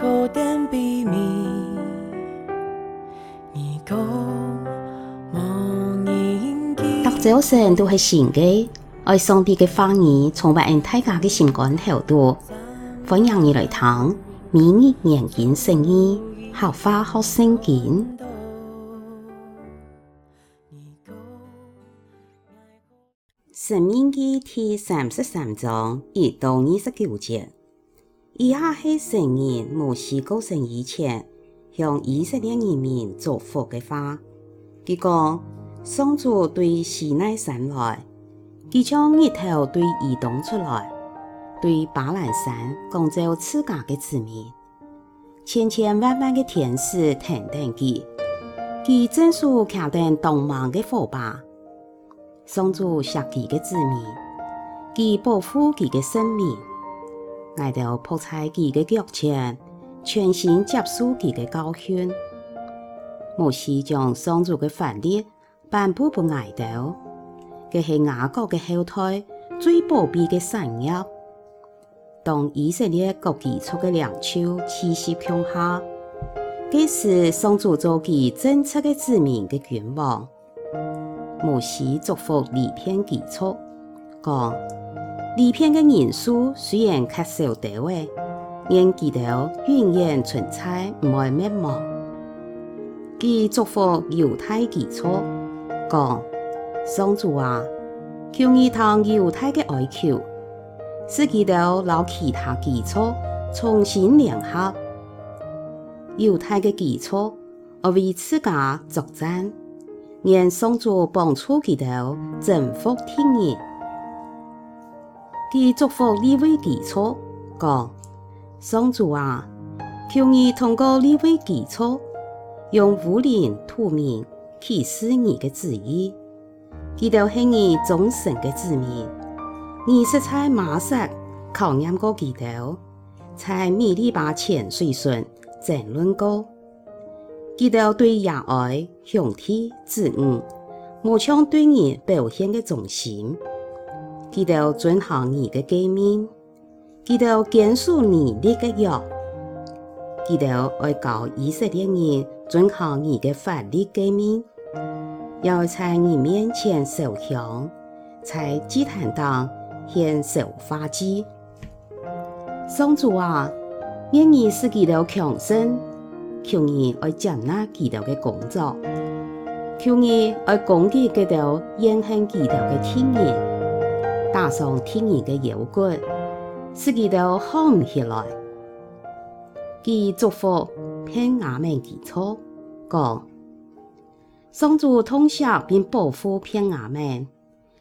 读者生都是新的，爱上帝的话语，充满大家的心肝厚度。欢迎你来听，明日研经释义，学话学圣经。申命记第三十三章一到二十九节，以下是神人摩西过生以前向以色列人民祝福的话。佢讲：上主对西奈山来，佢将日头对移动出来，对巴兰山讲做自家的子民，千千万万的天使等等佢，佢正数看见东方的火把。上主锡佢的子民，佢保护佢的生命，来到仆在佢的脚前，全心接受佢的教训。摩西将上主的法律颁布给爱豆，这是雅各的后代最宝贝的产业。当以色列各基础的粮草气息强下，这是上主做佢政策的子民的君王。摩西嘱咐利片基础，讲利片的人数虽然较少得位，但记得永远存在，唔会灭亡。佢嘱咐犹太基础，讲上主啊，求你同犹太的哀求，使佢哋捞其他基础重新联合。犹太的基础，我为自家作战。愿上主帮助佢哋征服天人，佢嘱咐利未记错，讲上主啊，求你通过利未记错，用乌灵土明启示你的旨意，佢哋系你忠诚的子民，你实在马上考验过佢哋，在米利巴泉水顺争论过。记得对亚爱兄弟子女，无像对你表现的忠心；记得遵行你的诫命；记得坚守你立的约；记得爱教以色列人遵行你的法律诫命；要在你面前烧香，在祭坛当献烧化祭。上主啊，愿你使记得强盛。求你爱接纳基督的工作，求你爱攻击基督言行基督的天人，打伤天人的腰骨，使基督好唔起来。佢祝福偏亚们基础，讲上主痛惜并保护偏亚们，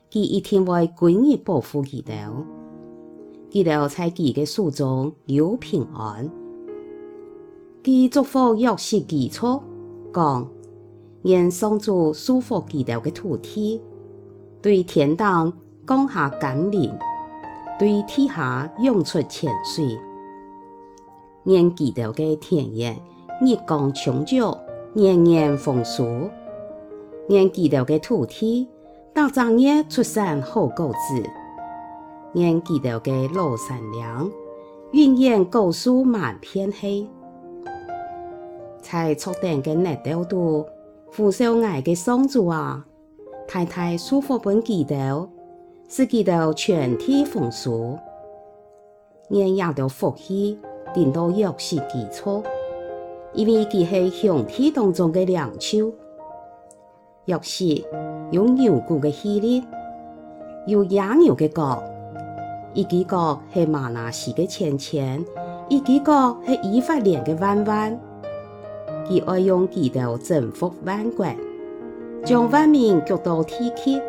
佢一定会归日保护基督，基督在佢的手中有平安。佢嘱咐约瑟记错，讲愿上主赐福基督的土地，对天堂江夏甘霖，对天下涌出泉水。念记着的田野，日光充足，年年丰收；念记着的土地，到长叶出山好果子；念记着的老山梁，云烟高树满天黑。在初冬的热带度，扶手矮的松竹啊，太太舒服本记得。使基督全体丰收。愿亚当福气临到约瑟记错，因为佢系兄弟当中的领袖。约瑟用牛骨的系列，有野牛的角，一只角系玛拿西的千千，一只角系以法莲的万万。佢爱用基督征服万国，将万民举到天际。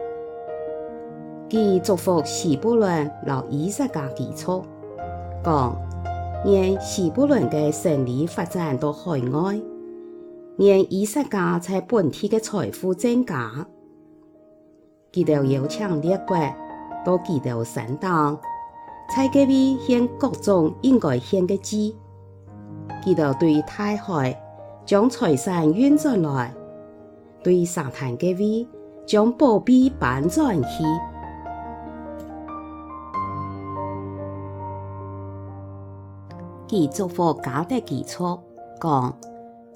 佢祝福西布伦老以萨迦基础，讲愿西布伦的胜利发展到海外，愿以萨迦在本地的财富增加。基督邀请列国到基督山当，在嗰边献各种应该献的祭。基督对大海。将财产运转来，对沙滩各位将宝贝搬转去。佢祝福迦得基础，讲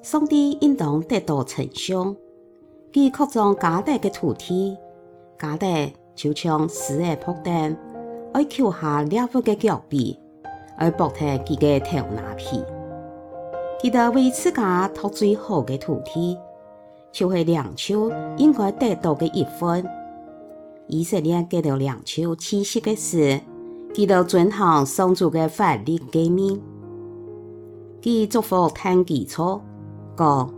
上帝应当得到称颂。佢扩张迦得嘅土地，迦得就像死而扑灯，爱求下烈火嘅脚臂，而剥脱佢嘅头拿皮。佢哋为自家拓最好嘅土地，就系两手应该得到嘅一份。以色列给到两手气息嘅事，佢哋遵行上主嘅法律诫命。佢祝福碳基础，讲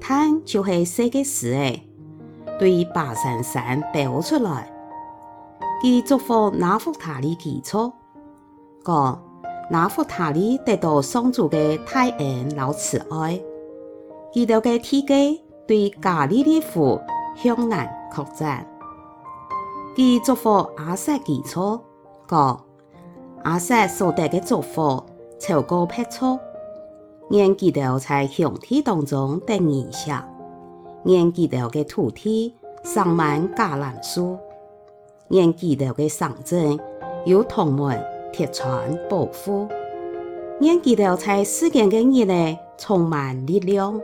碳就系世界事诶，对巴珊山表出来。佢祝福拿弗他利基础，讲拿弗他利得到上主嘅大恩老慈爱。佢哋嘅体格对加利利湖向南扩展。佢祝福阿瑟基础，讲阿瑟所得嘅祝福超过百错，愿记得在兄弟当中得影响，愿记得嘅土地上满橄榄树，愿记得嘅城镇有铜门铁窗保护，愿记得在世间嘅人类充满力量。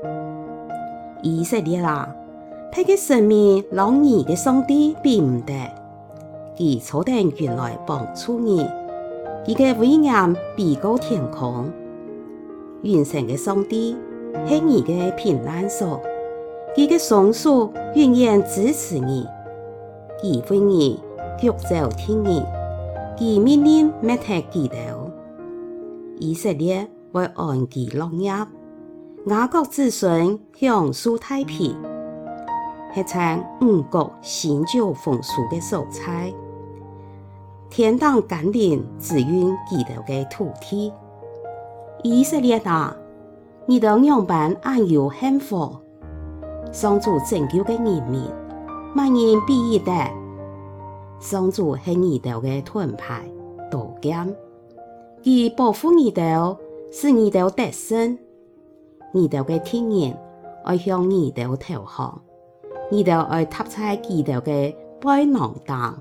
以色列啊，他嘅生命老你嘅上帝并唔得。佢坐定云来帮助你，佢嘅威严比高天空。云上嘅上帝系你嘅平安所，佢嘅双手永远支持你。佢为你脚走天意，佢命令没得记得。以色列为安居乐业，雅各子孙享受太平，系称五谷新酒丰收嘅蔬菜。天堂甘霖滋润基督嘅土地，以色列啊，你的样板安有幸福，上主拯救嘅人民，万人必一得。上主系你的嘅盾牌刀剑，佢保护你的，使你的得胜。你的嘅敌人爱向你的投降，你的爱踏在基督嘅背囊当。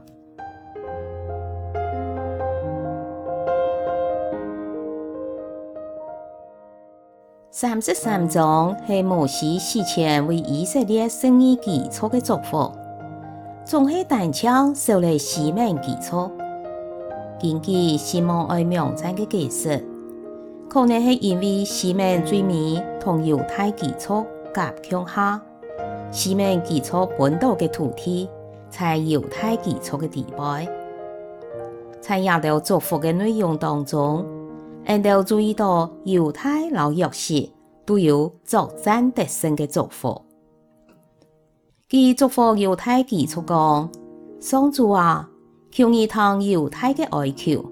三十三章系摩西事前为以色列生意基础嘅祝福，总系单枪受嚟西面基础。根据西蒙爱명赞嘅解释，可能系因为西面最美同犹太基础夹强下，西面基础本岛嘅土地在犹太基础嘅地位，在亚当祝福嘅内容当中。俺都注意到犹太老约瑟都有作战得胜嘅祝福。佢祝福犹太基础讲：上主啊，求你听犹太嘅哀求，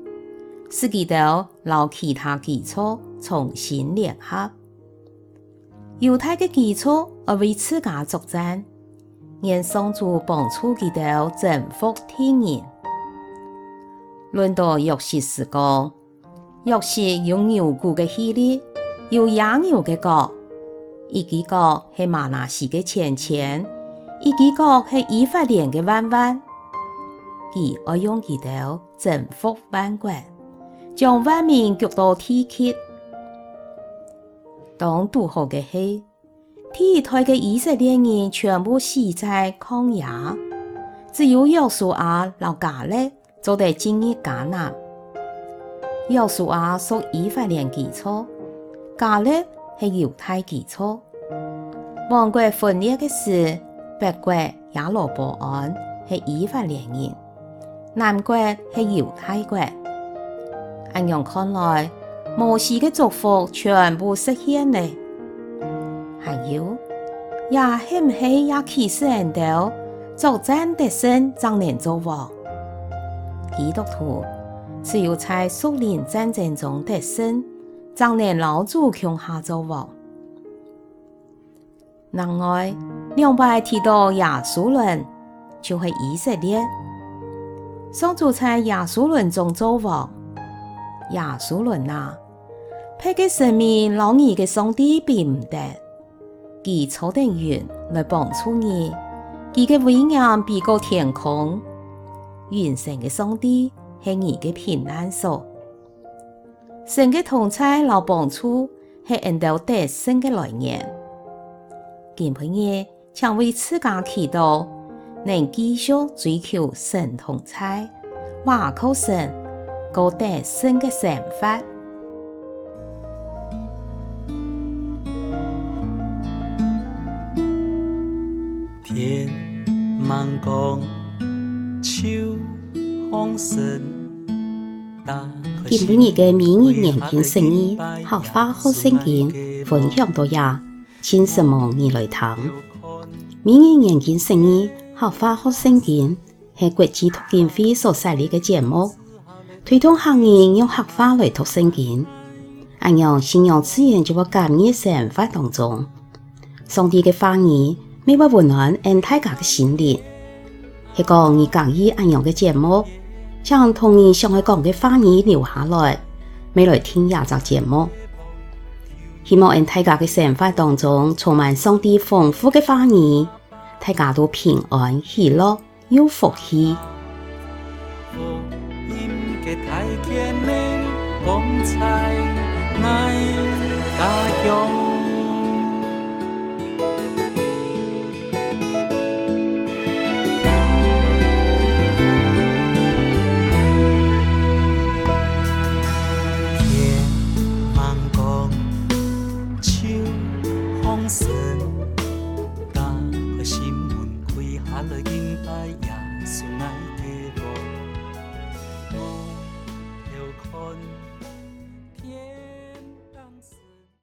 使基督老其他基础重新联合。犹太嘅基础而为自家作战，愿上主帮助基督征服天人。轮到约瑟时讲。约瑟用牛骨嘅系列，有野牛嘅角，一只角系玛拿西嘅千千，一只角系以法莲嘅万万。佢爱用佢哋征服万国，将万民举到天极。当渡河嘅系，第一代嘅以色列人全部死在旷野，只有约书亚老迦勒做得进入迦南。约书亚属以法莲基础，迦勒是犹太基础。王国分裂的是，北国亚罗波安是以法莲人，南国是犹太国。按样看来，摩西嘅祝福全部实现了。还有，也系唔系也启示人道作战得胜，才能做王？基督徒。只有在属灵战争中得胜，才能老主强下作王。另外，两摆提到亚述伦，就系以色列。上主在亚述伦中作王，亚述伦啊，配给生命老你嘅上帝并唔得，佢坐定云来帮助你，佢嘅威严比高天空，远神嘅上帝。系你嘅平安所，神嘅同在老帮助系引导得胜嘅来源。今晡日请为自家祈祷，能继续追求神同在，倚靠神，过得胜嘅生活。天茫光，今晡日嘅明日研经圣经，客话学圣经分享到呀，请什么你来听？明日研经圣经，客话学圣经系国际读经会所设立嘅节目，推动客人用客话来读圣经，按样信仰自然就会感染生活当中，上帝嘅话语。每晚温暖俺大家的心灵，系讲你讲意按样嘅节目，将童年上海港嘅花儿留下来，未来听廿集节目。希望因大家嘅生活当中充满上帝丰富嘅花儿，大家都平安喜乐有福气。